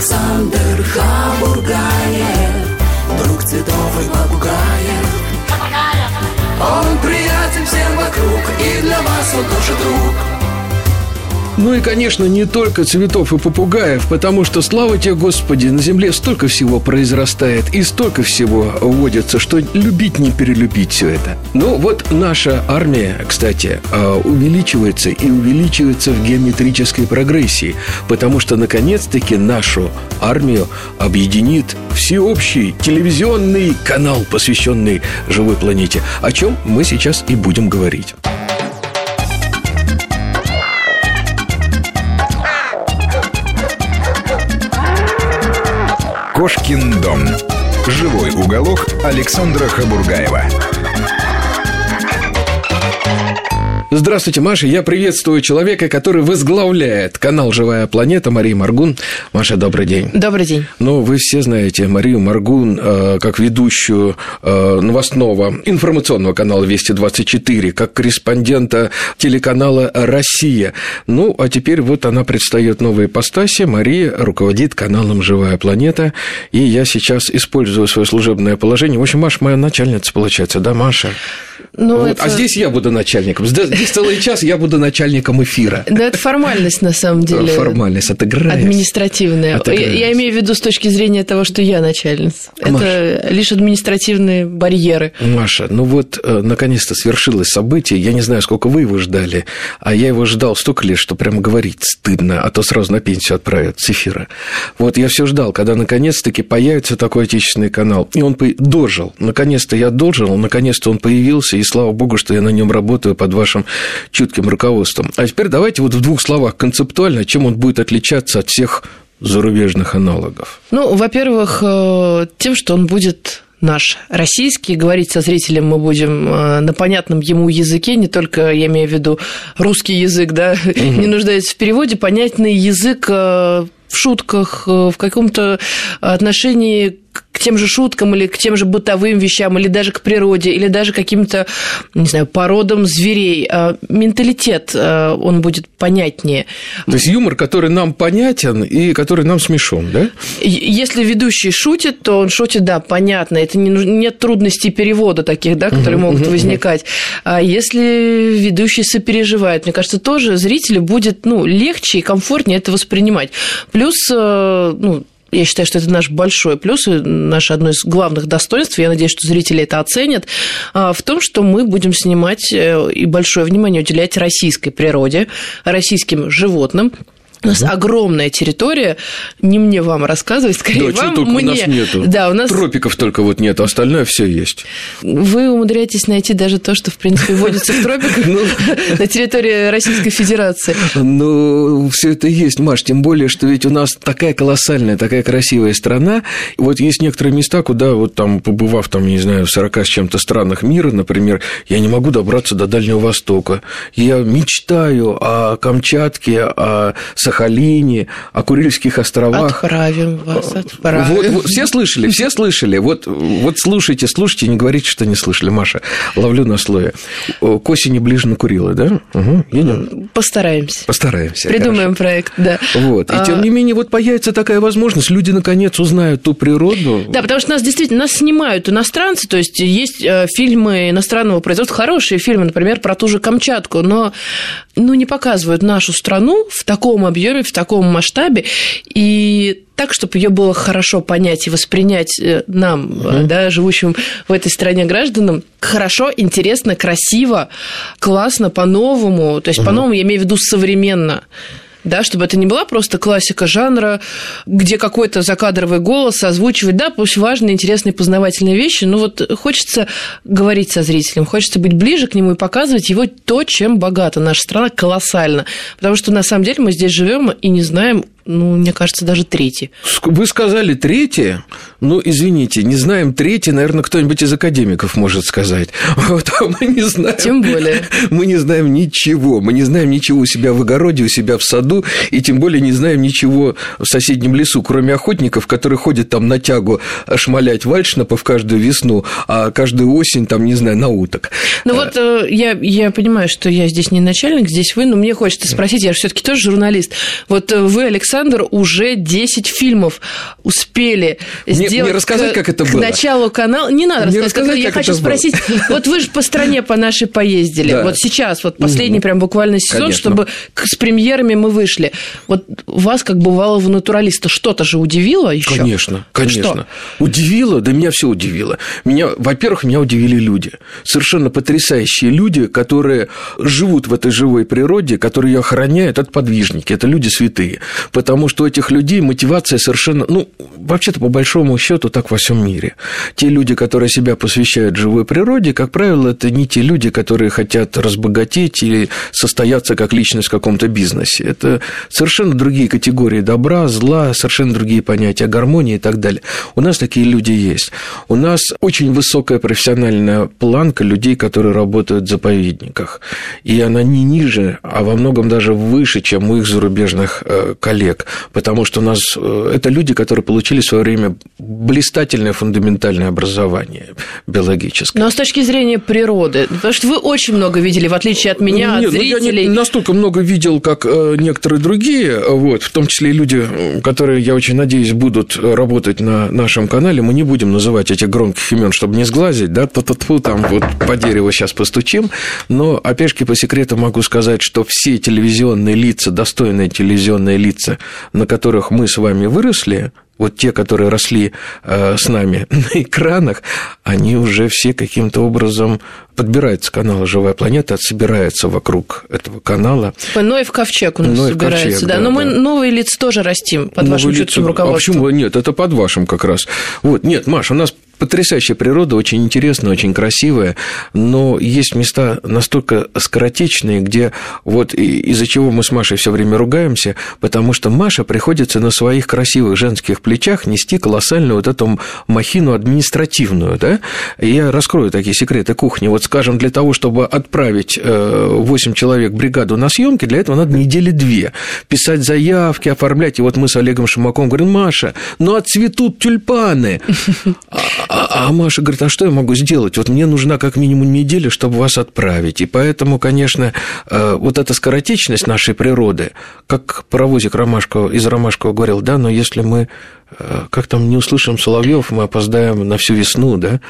Александр Хабургаев, друг цветов и попугаев. Он приятен всем вокруг, и для вас он тоже друг. Ну и, конечно, не только цветов и попугаев, потому что, слава тебе, Господи, на земле столько всего произрастает и столько всего вводится, что любить не перелюбить все это. Ну вот наша армия, кстати, а, увеличивается и увеличивается в геометрической прогрессии, потому что, наконец-таки, нашу армию объединит всеобщий телевизионный канал, посвященный живой планете, о чем мы сейчас и будем говорить. Кошкин дом. Живой уголок Александра Хабургаева. Здравствуйте, Маша. Я приветствую человека, который возглавляет канал «Живая планета» Мария Маргун. Маша, добрый день. Добрый день. Ну, вы все знаете Марию Маргун э, как ведущую э, новостного информационного канала «Вести-24», как корреспондента телеканала «Россия». Ну, а теперь вот она предстает новой ипостаси. Мария руководит каналом «Живая планета». И я сейчас использую свое служебное положение. В общем, Маша моя начальница, получается, да, Маша? Ну, Вот. это... А здесь я буду начальником. Здесь целый час я буду начальником эфира. Да, это формальность, на самом деле. Формальность отыграется. Административная. Я, я имею в виду с точки зрения того, что я начальница. Маша. Это лишь административные барьеры. Маша, ну вот, э, наконец-то свершилось событие. Я не знаю, сколько вы его ждали, а я его ждал столько лет, что прямо говорить стыдно, а то сразу на пенсию отправят с эфира. Вот я все ждал, когда наконец-таки появится такой отечественный канал. И он дожил. Наконец-то я дожил, наконец-то он появился, и слава богу, что я на нем работаю под вашим чутким руководством. А теперь давайте вот в двух словах концептуально, чем он будет отличаться от всех зарубежных аналогов. Ну, во-первых, э, тем, что он будет наш российский, говорить со зрителем мы будем э, на понятном ему языке, не только, я имею в виду, русский язык, да, не нуждается в переводе, понятный язык э, в шутках, в каком-то отношении тем же шуткам или к тем же бытовым вещам, или даже к природе, или даже каким-то, не знаю, породам зверей. А Менталитет, э, он будет понятнее. То есть юмор, который нам понятен и который нам смешон, да? Если ведущий шутит, то он шутит, да, понятно. Это не, нет трудностей перевода таких, да, которые могут возникать. А если ведущий сопереживает, мне кажется, тоже зрителю будет ну, легче и комфортнее это воспринимать. Плюс, э, ну, я считаю, что это наш большой плюс и наше одно из главных достоинств, я надеюсь, что зрители это оценят, а, в том, что мы будем снимать э, и большое внимание уделять российской природе, российским животным. У нас огромная территория, не мне вам рассказывать, скорее Да, вам, только мне. у нас нету. Да, у нас Тропиков только вот нет, остальное все есть. вы умудряетесь найти даже то, что, в принципе, водится в тропиках Ну. на территории Российской Федерации. Ну, все это есть, Маш, тем более, что ведь у нас такая колоссальная, такая красивая страна. Вот есть некоторые места, куда вот там, побывав там, не знаю, в 40 с чем-то странах мира, например, я не могу добраться до Дальнего Востока. Я мечтаю о Камчатке, о Сахалине, о Курильских островах. Отправим вас, отправим. Вот, вот все слышали, все слышали. Вот, вот слушайте, слушайте, не говорите, что не слышали, Маша. Ловлю на слове. К осени ближе накурила, да? Угу, едем. Постараемся. Постараемся. Придумаем проект, да. хорошо. Вот. И А, тем не менее, вот появится такая возможность, люди наконец узнают ту природу. Да, потому что нас действительно нас снимают иностранцы, то есть есть э, фильмы иностранного производства, хорошие фильмы, например, про ту же Камчатку, но ну, не показывают нашу страну в таком объеме, в таком масштабе, и так, чтобы ее было хорошо понять и воспринять э, нам, э, да, живущим в этой стране гражданам, хорошо, интересно, красиво, классно, по-новому. То есть, по-новому я имею в виду современно да, чтобы это не была просто классика жанра, где какой-то закадровый голос озвучивать, да, пусть важные, интересные, познавательные вещи, но вот хочется говорить со зрителем, хочется быть ближе к нему и показывать его то, чем богата. Наша страна колоссально, потому что на самом деле мы здесь живем и не знаем, ну, мне кажется, даже трети. Ск- Вы сказали третье, ну, извините, не знаем третье, наверное, кто-нибудь из академиков может сказать. Вот, а мы не знаем. Тем более. Мы не знаем ничего. Мы не знаем ничего у себя в огороде, у себя в саду, и тем более не знаем ничего в соседнем лесу, кроме охотников, которые ходят там на тягу шмалять вальшнапов каждую весну, а каждую осень, там, не знаю, на уток. Ну вот э, я, я понимаю, что я здесь не начальник, здесь вы, но мне хочется спросить, я же все-таки тоже журналист. Вот э, вы, Александр, Александр уже 10 фильмов успели Мне- сделать мне рассказать, к, как это к было? началу канала. Не надо Мне рассказать, рассказать, я как хочу это было? спросить. Вот вы же по стране по нашей поездили. Да. Вот сейчас, вот последний прям буквально сезон, Конечно. чтобы к- с премьерами мы вышли. Вот вас, как бывалого натуралиста, что-то же удивило еще? Конечно, конечно. Что? Удивило, да меня все удивило. Меня, во-первых, меня удивили люди. Совершенно потрясающие люди, которые живут в этой живой природе, которые ее охраняют, это подвижники, это люди святые. Потому что у этих людей мотивация совершенно, ну, вообще-то по большому счету так во всем мире. Те люди, которые себя посвящают живой природе, как правило, это не те люди, которые хотят разбогатеть или состояться как личность в каком-то бизнесе. Это совершенно другие категории добра, зла, совершенно другие понятия гармонии и так далее. У нас такие люди есть. У нас очень высокая профессиональная планка людей, которые работают в заповедниках. И она не ниже, а во многом даже выше, чем у их зарубежных э, коллег. Потому что у нас э, это люди, которые получили в свое время блистательное фундаментальное образование биологическое. Но с точки зрения природы, потому что вы очень много видели, в отличие от меня, Нет, от ну, я зрителей. не настолько много видел, как э, некоторые другие, вот, в том числе и люди, которые, я очень надеюсь, будут работать на нашем канале. Мы не будем называть этих громких имен, чтобы не сглазить, да, ту -ту там вот по дереву сейчас постучим. Но, опять же, по секрету могу сказать, что все телевизионные лица, достойные телевизионные лица, на которых мы с вами выросли, вот те, которые росли э, с нами на экранах, они уже все каким-то образом подбираются к каналу «Живая планета», собираются вокруг этого канала. Типа Ноев ковчег у нас Ноев собирается, ковчег, да. да, Но мы да. новые лица тоже растим под вашим Новые чутким лица. А руководством. почему нет? Это под вашим как раз. Вот, нет, Маш, у нас потрясающая природа, очень интересная, очень красивая, но есть места настолько скоротечные, где вот из-за чего мы с Машей все время ругаемся, потому что Маша приходится на своих красивых женских плечах нести колоссальную вот эту махину административную, да? Я раскрою такие секреты кухни. Вот, скажем, для того, чтобы отправить 8 человек в бригаду на съемки, для этого надо недели две. Писать заявки, оформлять. И вот мы с Олегом Шимаком говорим, Маша, ну отцветут тюльпаны. А, а- а Маша говорит, а что я могу сделать? Вот мне нужна как минимум неделя, чтобы вас отправить. И поэтому, конечно, э, вот эта скоротечность нашей природы, как паровозик Ромашкова, из Ромашкова говорил, да, но если мы э, как там не услышим соловьев, мы опоздаем на всю весну, да.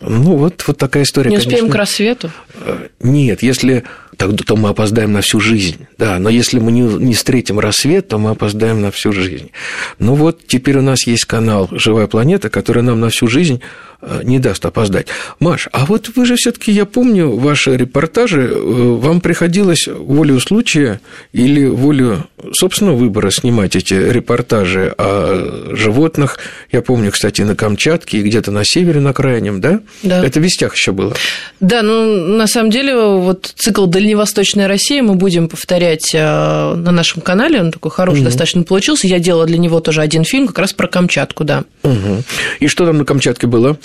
Ну, вот, вот такая история, Не успеем конечно. к рассвету. Э, Нет, если тогда то мы опоздаем на всю жизнь, да, но если мы не, не встретим рассвет, то мы опоздаем на всю жизнь. Ну вот теперь у нас есть канал «Живая планета», который нам на всю жизнь э, не даст опоздать. Маш, а вот вы же все-таки, я помню, ваши репортажи, э, вам приходилось волею случая или волею собственного выбора снимать эти репортажи о животных. Я помню, кстати, на Камчатке и где-то на севере, на крайнем, да? Да. Это в вестях еще было. Да, ну, на самом деле, вот цикл «Дальневосточная Россия» мы будем повторять э, на нашем канале, он такой хороший достаточно получился. Я делала для него тоже один фильм как раз про Камчатку, да. Мгм. И что там на Камчатке было?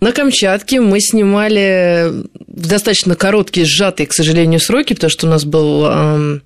На Камчатке мы снимали в достаточно короткие, сжатые, к сожалению, сроки, потому что у нас был эм,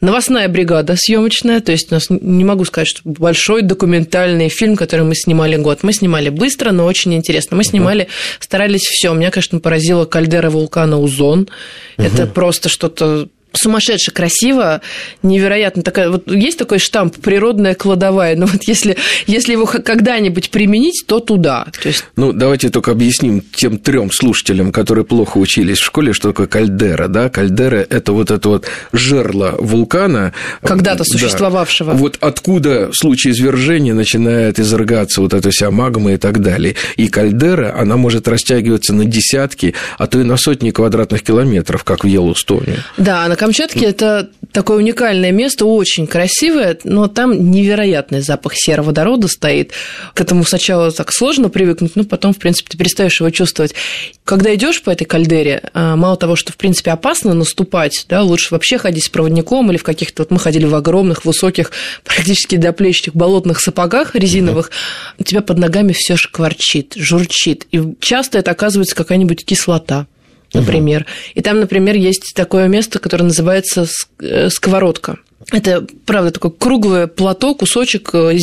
новостная бригада съемочная, то есть у нас не могу сказать, что большой документальный фильм, который мы снимали год. Мы снимали быстро, но очень интересно. Мы снимали, старались все. Меня, конечно, поразила кальдера вулкана Узон. Это просто что-то сумасшедше красиво, невероятно такая. Вот есть такой штамп природная кладовая, но вот если, если его когда-нибудь применить, то туда. То есть Ну, давайте только объясним тем трем слушателям, которые плохо учились в школе, что такое кальдера, да? Кальдера – это вот это вот жерло вулкана. Когда-то Да. существовавшего. Вот откуда в случае извержения начинает изрыгаться вот эта вся магма и так далее. И кальдера, она может растягиваться на десятки, а то и на сотни квадратных километров, как в Йеллоустоне. Да, на Камчатке это такое уникальное место, очень красивое, но там невероятный запах сероводорода стоит. К этому сначала так сложно привыкнуть, но потом, в принципе, ты перестаешь его чувствовать. Когда идешь по этой кальдере, а, мало того, что, в принципе, опасно наступать, да, лучше вообще ходить с проводником или в каких-то... Вот мы ходили в огромных, высоких, практически до плеч болотных сапогах резиновых, у тебя под ногами все шкварчит, журчит. И часто это оказывается какая-нибудь кислота например. И там, например, есть такое место, которое называется э, сковородка. Это, правда, такое круглое плато, кусочек э,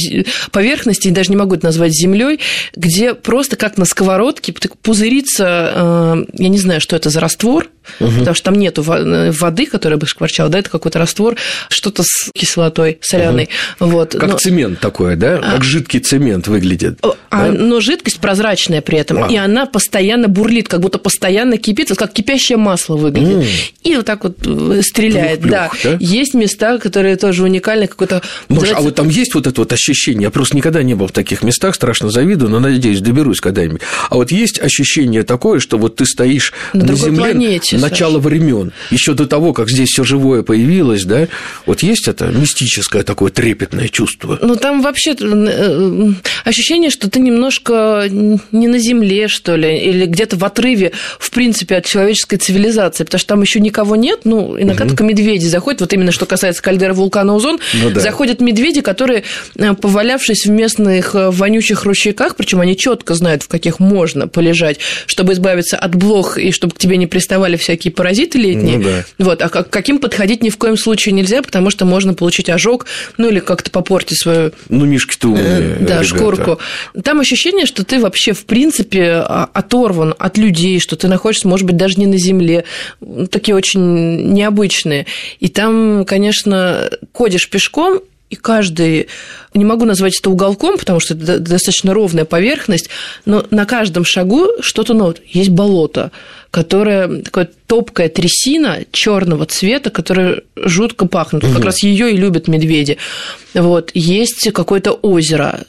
поверхности, даже не могу это назвать землей, где просто как на сковородке пузырится, э, я не знаю, что это за раствор, угу. потому что там нету э, воды, которая бы шкварчала, да, это какой-то раствор, что-то с кислотой соляной. Угу. Вот. Как но... цемент такой, да? А... Как жидкий цемент выглядит. А, да? Но жидкость прозрачная при этом, а. и она постоянно бурлит, как будто постоянно кипит, вот как кипящее масло выглядит. Mm. И вот так вот э, стреляет, да. да. Есть места, которые тоже уникальны, какой-то... Маш, а вот там есть вот это вот ощущение? Я просто никогда не был в таких местах, страшно завидую, но надеюсь, доберусь когда-нибудь. А вот есть ощущение такое, что вот ты стоишь на, на Земле планете, начало времен, еще до того, как здесь все живое появилось, да? Вот есть это мистическое такое трепетное чувство? Ну, там вообще э, э, ощущение, что ты немножко не на Земле, что ли, или где-то в отрыве, в принципе, от человеческой цивилизации, потому что там еще никого нет, ну, иногда угу. только медведи заходят, вот именно что касается кальдеры вулкана Озон, ну, да. заходят медведи, которые, э, повалявшись в местных вонючих ручейках, причем они четко знают, в каких можно полежать, чтобы избавиться от блох и чтобы к тебе не приставали всякие паразиты летние. Ну, да. Вот, а к каким подходить ни в коем случае нельзя, потому что можно получить ожог, ну или как-то попортить свою... Ну, мишки-то умные, Да, ребята. шкурку. Там ощущение, что ты вообще, в принципе, а, оторван от людей, что ты находишься, может быть, даже не на земле. Такие очень необычные. И там, конечно, ходишь пешком, и каждый, не могу назвать это уголком, потому что это достаточно ровная поверхность, но на каждом шагу что-то новое. Есть болото, которое такое топкая трясина черного цвета, которая жутко пахнет. Угу. Как раз ее и любят медведи. Вот. Есть какое-то озеро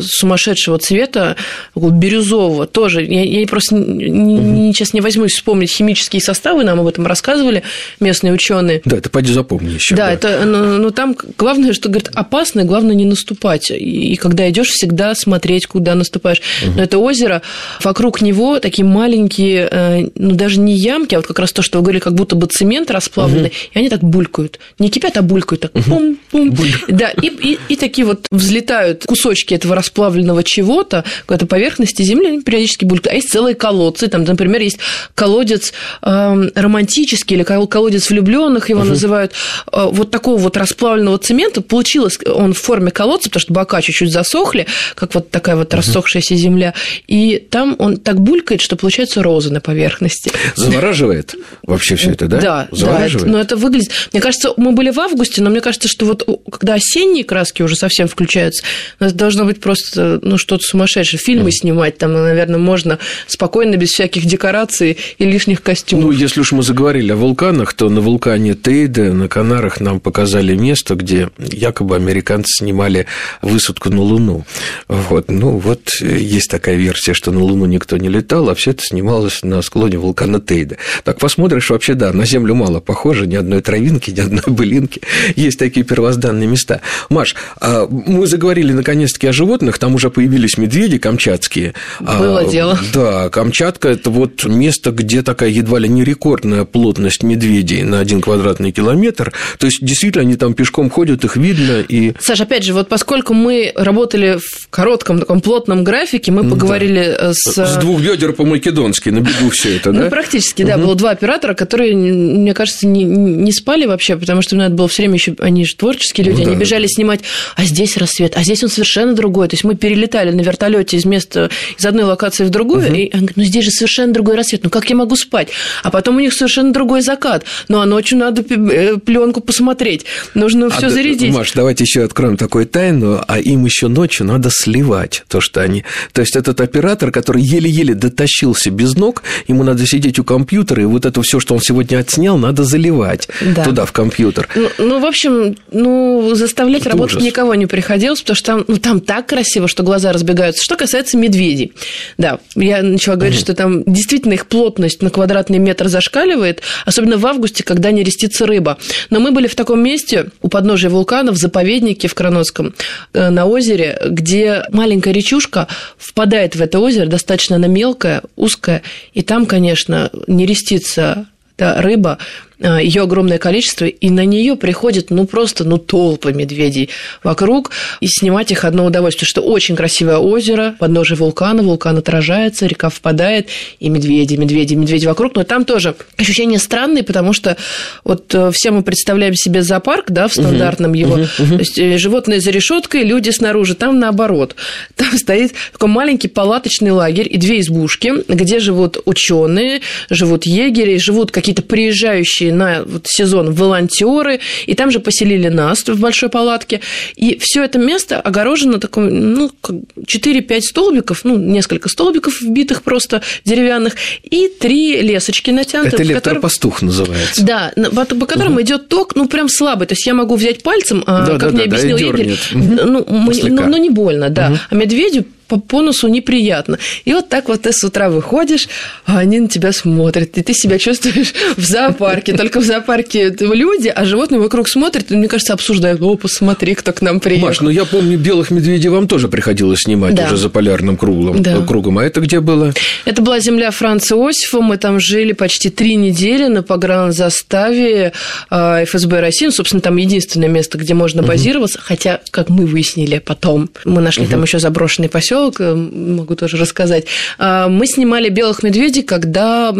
сумасшедшего цвета, бирюзового тоже. Я, я просто не, сейчас не возьмусь вспомнить химические составы, нам об этом рассказывали местные ученые. Да, это пойди запомни еще. Да, да. это, но, но там главное, что говорит, опасно, главное не наступать. И, когда идешь, всегда смотреть, куда наступаешь. Угу. Но это озеро, вокруг него такие маленькие, э, ну даже не ямки, а вот как раз то, что вы говорили, как будто бы цемент расплавленный, угу. и они так булькают. Не кипят, а булькают так. Угу. Пум-пум. Да, и, и, и такие вот взлетают кусочки этого расплавленного чего-то, какой-то поверхности земли, они периодически булькают. А есть целые колодцы, там, например, есть колодец э, романтический или колодец влюбленных, его угу. называют, э, вот такого вот расплавленного цемента. Получилось он в форме колодца, потому что бока чуть-чуть засохли, как вот такая вот рассохшаяся земля, и там он так булькает, что получаются розы на поверхности. Завораживает вообще все это, да? Да, да, это, но это выглядит... Мне кажется, мы были в августе, но мне кажется, что вот когда осенние краски уже совсем включаются, это должно быть просто ну, что-то сумасшедшее. Фильмы mm. снимать там, наверное, можно спокойно, без всяких декораций и лишних костюмов. Ну, если уж мы заговорили о вулканах, то на вулкане Тейде на Канарах нам показали место, где якобы американцы снимали высадку на Луну. Вот. Ну, вот есть такая версия, что на Луну никто не летал, а все это снималось на склоне вулкана Тейде. Так посмотришь, вообще, да, на Землю мало похоже, ни одной травинки, ни одной былинки. Есть такие первозданные места. Маш, а мы заговорили наконец-таки о животных, там уже появились медведи камчатские. А, Было а, дело. Да, Камчатка – это вот место, где такая едва ли не рекордная плотность медведей на один квадратный километр. То есть, действительно, они там пешком ходят, их видно. И... Саша, опять же, вот поскольку мы работали в коротком таком плотном графике, мы поговорили да. с... С двух бедер по-македонски, на бегу все это, да? Ну, практически, да. Было два оператора, которые, мне кажется, не, не спали вообще, потому что надо было все время еще, они же творческие люди, ну, они бежали снимать, а здесь рассвет, а здесь он совершенно другой. То есть мы перелетали на вертолете из места, из одной локации в другую, угу. и он говорит, ну здесь же совершенно другой рассвет, ну как я могу спать? А потом у них совершенно другой закат. Ну а ночью надо э, пленку посмотреть, нужно а все зарядить. Маш, давайте еще откроем такую тайну, а им еще ночью надо сливать то, что они... То есть этот оператор, который еле-еле дотащился без ног, ему надо сидеть у компьютера, и вот это все, что он сегодня отснял, надо заливать да. туда, в компьютер. Ну, ну, в общем, ну, заставлять это работать ужас. никого не приходилось, потому что там, ну, там так красиво, что глаза разбегаются. Что касается медведей, да, я начала говорить, угу. что там действительно их плотность на квадратный метр зашкаливает, особенно в августе, когда не рестится рыба. Но мы были в таком месте, у подножия вулкана, в заповеднике в Кранотском, э, на озере, где маленькая речушка впадает в это озеро, достаточно она мелкая, узкая, и там, конечно, не рестится да, рыба, ее огромное количество, и на нее приходят, ну, просто, ну, толпы медведей вокруг, и снимать их одно удовольствие, что очень красивое озеро, подножие вулкана, вулкан отражается, река впадает, и медведи, медведи, медведи вокруг, но там тоже ощущения странные, потому что вот э, все мы представляем себе зоопарк, да, в стандартном его, то есть э, животные за решеткой, люди снаружи, там наоборот, там стоит такой маленький палаточный лагерь и две избушки, где живут ученые, живут егери, живут какие-то приезжающие на вот сезон волонтеры, и там же поселили нас в большой палатке, и все это место огорожено такой, ну, 4-5 столбиков, ну, несколько столбиков вбитых просто деревянных, и три лесочки натянуты. Это электропастух которым... называется. Да, по, по которым угу. идет ток, ну, прям слабый. То есть я могу взять пальцем, а, да, как да, мне да, объяснил да, егерь, ну, ну, ну, не больно, да. Угу. А медведю по, по носу неприятно. И вот так вот ты с утра выходишь, а они на тебя смотрят, и ты себя чувствуешь в зоопарке. Только в зоопарке люди, а животные вокруг смотрят, и, мне кажется, обсуждают, о, посмотри, кто к нам приехал. Маш, ну я помню, белых медведей вам тоже приходилось снимать да. уже за полярным кругом, да. кругом. А это где было? Это была земля Франца Иосифа. Мы там жили почти три недели на погранзаставе а, ФСБ России. Ну, собственно, там единственное место, где можно базироваться. Угу. Хотя, как мы выяснили потом, мы нашли угу. там еще заброшенный поселок поселок, э, могу тоже рассказать. А, мы снимали белых медведей, когда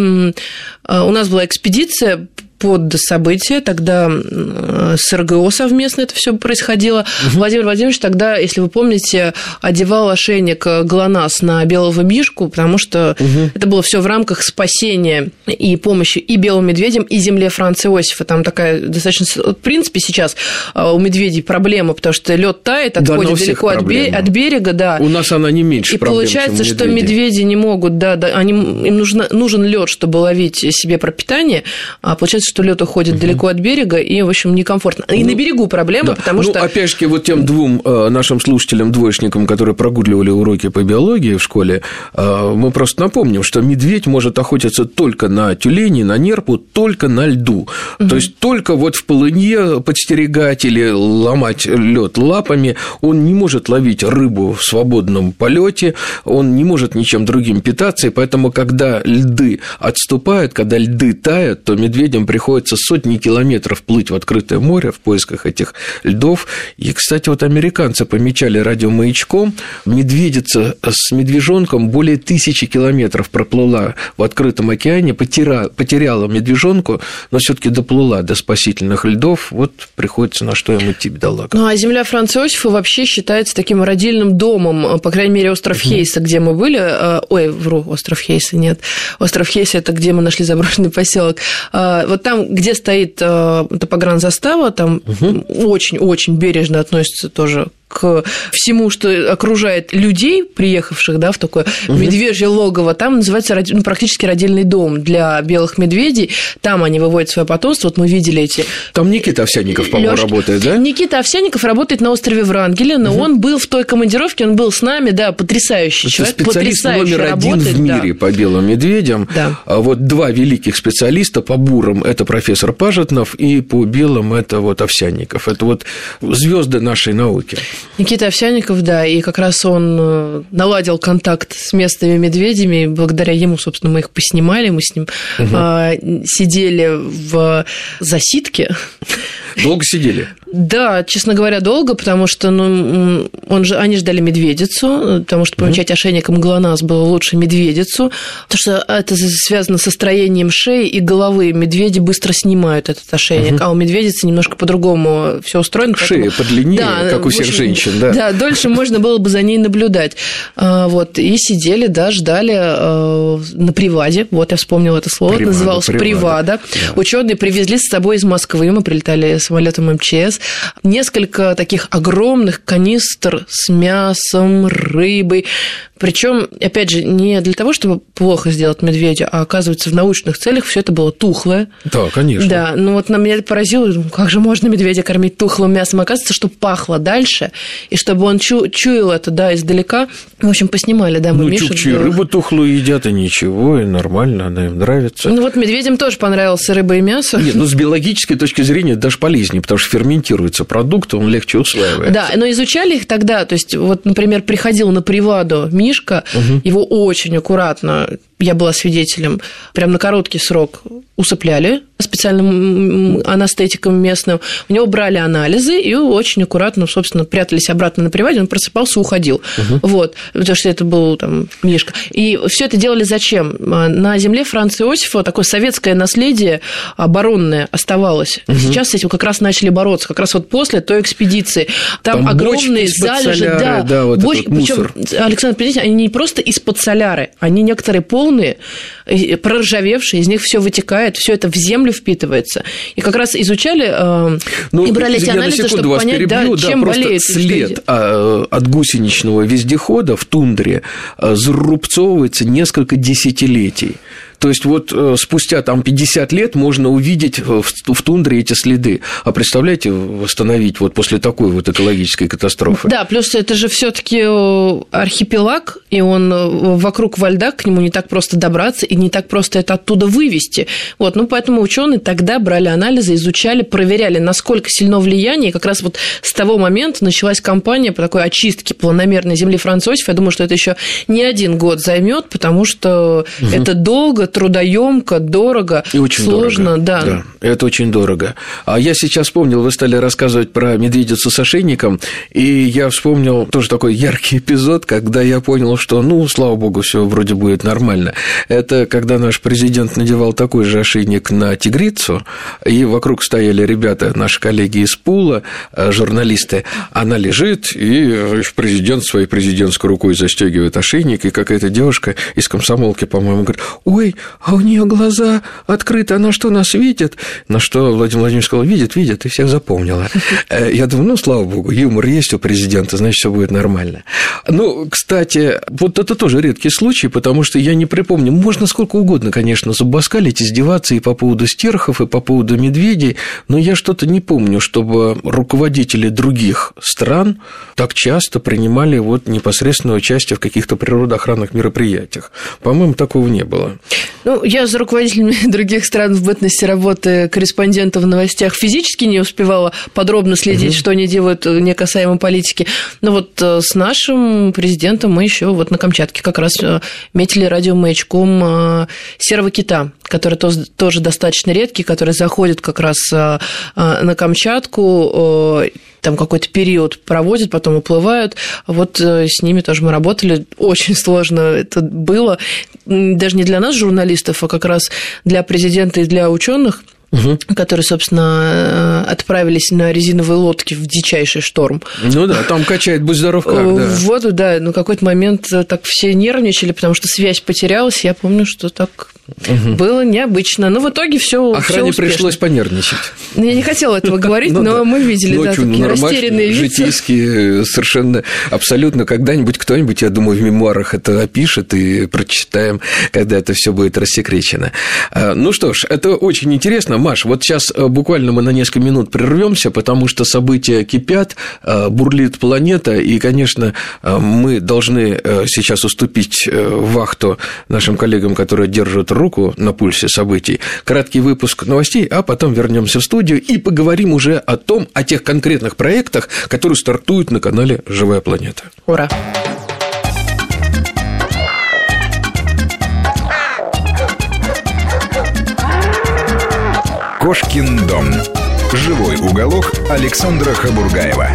а, у нас была экспедиция под событие, тогда с РГО совместно это все происходило. Угу. Владимир Владимирович тогда, если вы помните, одевал ошейник ГЛОНАСС на белого мишку, потому что угу. это было все в рамках спасения и помощи и белым медведям, и земле Франца Иосифа. Там такая достаточно... В принципе, сейчас а, у медведей проблема, потому что лед тает, отходит да, далеко от, берега, от берега, да. У нас она не меньше И проблем, получается, что медведи не могут, да, да они, им нужно, нужен лед, чтобы ловить себе пропитание, а получается, что лед уходит угу. далеко от берега, и, в общем, некомфортно. И ну, на берегу проблема, да. потому ну, что... опять же, вот тем двум э, нашим слушателям, двоечникам, которые прогуливали уроки по биологии в школе, э, мы просто напомним, что медведь может охотиться только на тюлени, на нерпу, только на льду. Угу. То есть только вот в полыне подстерегать или ломать лед лапами, он не может ловить рыбу в свободном полете, он не может ничем другим питаться, и поэтому, когда льды отступают, когда льды тают, то медведям приходится сотни километров плыть в открытое море в поисках этих льдов. И, кстати, вот американцы помечали радиомаячком, медведица с медвежонком более тысячи километров проплыла в открытом океане, потеряла, потеряла медвежонку, но все таки доплыла до спасительных льдов, вот приходится на что им идти, бедолага. Ну, а земля Франца Иосифа вообще считается таким родильным домом, по крайней мере, остров Хейса, где мы были, э, ой, вру, остров Хейса нет, остров Хейса – это где мы нашли заброшенный поселок. Э, вот там, где стоит э, эта погранзастава, там очень-очень угу. бережно относятся тоже к всему, что окружает людей, приехавших да, в такое угу. медвежье логово, там называется ну, практически родильный дом для белых медведей. Там они выводят свое потомство. Вот мы видели эти... Там Никита Овсяников, по-моему, работает, да? Никита Овсяников работает на острове Врангеля, но угу. он был в той командировке, он был с нами, да, потрясающий Это человек, специалист потрясающе номер один работает, в мире да. по белым медведям. Да. А вот два великих специалиста по бурам – это профессор Пажетнов, и по белым – это вот Овсяников. Это вот звезды нашей науки. Никита Овсяников, да, и как раз он э, наладил контакт с местными медведями, и благодаря ему, собственно, мы их поснимали, мы с ним угу. сидели в засидке. Долго сидели? Да, честно говоря, долго, потому что ну, он же, они ждали медведицу, потому что помечать mm-hmm. ошейником ГЛОНАСС было лучше медведицу, потому что это связано со строением шеи и головы. Медведи быстро снимают этот ошейник, mm-hmm. а у медведицы немножко по-другому все устроено. Шея поэтому... подлиннее, да, как у всех общем, женщин, да. Да, дольше можно было бы за ней наблюдать. А, вот, и сидели, да, ждали а, на приваде, вот я вспомнила это слово, привада, называлось привада. привада. Да. Ученые привезли с собой из Москвы, мы прилетали самолетом МЧС, несколько таких огромных канистр с мясом, рыбой, причем, опять же, не для того, чтобы плохо сделать медведя, а оказывается, в научных целях все это было тухлое. Да, конечно. Да, ну вот на меня это поразило, как же можно медведя кормить тухлым мясом? Оказывается, что пахло дальше, и чтобы он чу- чуял это, да, издалека. В общем, поснимали, да, мы Ну, Мишу чукчи рыбу тухлую едят, и ничего, и нормально, она им нравится. Ну вот медведям тоже понравилась рыба и мясо. Нет, ну с биологической точки зрения даже полезнее, потому что ферментируется продукт, он легче усваивается. Да, но изучали их тогда, то есть вот, например, приходил на приваду Мишка, угу. его очень аккуратно я была свидетелем, прям на короткий срок усыпляли специальным анестетиком местным. У него брали анализы и очень аккуратно, собственно, прятались обратно на приводе, он просыпался, уходил. Угу. Вот, потому что это был там Мишка. И все это делали зачем? На земле Франца Иосифа такое советское наследие оборонное оставалось. Угу. Сейчас с этим как раз начали бороться, как раз вот после той экспедиции. Там, там огромные залежи, да, да вот боч... Причем, Александр, понимаете, они не просто из-под соляры, они некоторые полные, проржавевшие, из них все вытекает, все это в землю впитывается. И как раз изучали э, ну, и брали эти анализы, чтобы понять, перебью, да, чем да, болеет. След а, от гусеничного вездехода в тундре э, зарубцовывается несколько десятилетий. То есть вот э, спустя там 50 лет можно увидеть в, в тундре эти следы. А представляете, восстановить вот после такой вот экологической катастрофы? Да, плюс это же все таки э, архипелаг, и он э, вокруг во льдах, к нему не так просто добраться, и не так просто это оттуда вывести. Вот, ну, поэтому ученые тогда брали анализы, изучали, проверяли, насколько сильно влияние. И как раз вот с того момента началась кампания по такой очистке планомерной земли Французов. Я думаю, что это еще не один год займет, потому что угу. это долго, трудоемко, дорого, и очень сложно, дорого. да. да. Это очень дорого. А я сейчас вспомнил, вы стали рассказывать про медведицу с ошейником, и я вспомнил тоже такой яркий эпизод, когда я понял, что, ну, слава богу, все вроде будет нормально. Это когда наш президент надевал такой же ошейник на тигрицу, и вокруг стояли ребята, наши коллеги из Пула, э, журналисты. Она лежит, и президент своей президентской рукой застегивает ошейник, и какая-то девушка из комсомолки, по-моему, говорит, ой, а у нее глаза открыты, она что, нас видит? На что Владимир Владимирович сказал, видит, видит, и всех запомнила. Э, я думаю, ну, слава богу, юмор есть у президента, значит, все будет нормально. Ну, кстати, вот это тоже редкий случай, потому что я не припомню, можно сколько угодно, конечно, зубоскалить, издеваться и по поводу стерхов, и по поводу медведей, но я что-то не помню, чтобы руководители других стран так часто принимали вот непосредственное участие в каких-то природоохранных мероприятиях. По-моему, такого не было. Ну, я за руководителями других стран в бытности работы корреспондента в новостях физически не успевала подробно следить, угу. что они делают э, не касаемо политики. Но вот э, с нашим президентом мы еще вот на Камчатке как раз э, метили радиомаячком серого кита, который тоже достаточно редкий, который заходит как раз на Камчатку там какой-то период проводят, потом уплывают. Вот э, с ними тоже мы работали. Очень сложно это было. Даже не для нас, журналистов, а как раз для президента и для ученых угу. которые, собственно, э, отправились на резиновые лодки в дичайший шторм. Ну да, там качает «Будь здоров как», да. В воду, да, но какой-то момент так все нервничали, потому что связь потерялась. Я помню, что так угу. было необычно. Но в итоге все Охране пришлось понервничать. Ну, я не хотела этого говорить, ну но мы видели, да, такие растерянные лица. Житейские, совершенно, абсолютно. Когда-нибудь кто-нибудь, я думаю, в мемуарах это опишет и прочитаем, когда это все будет рассекречено. А, ну что ж, это очень интересно. Маш, вот сейчас э, буквально мы на несколько минут прервемся, потому что события кипят, э, бурлит планета, и, конечно, э, мы должны сейчас уступить вахту нашим коллегам, которые держат руку на пульсе событий. Краткий выпуск новостей, а потом вернемся в студию и поговорим уже о том, о тех конкретных проектах, которые стартуют на канале «Живая планета». Ура! Кошкин дом. Живой уголок Александра Хабургаева.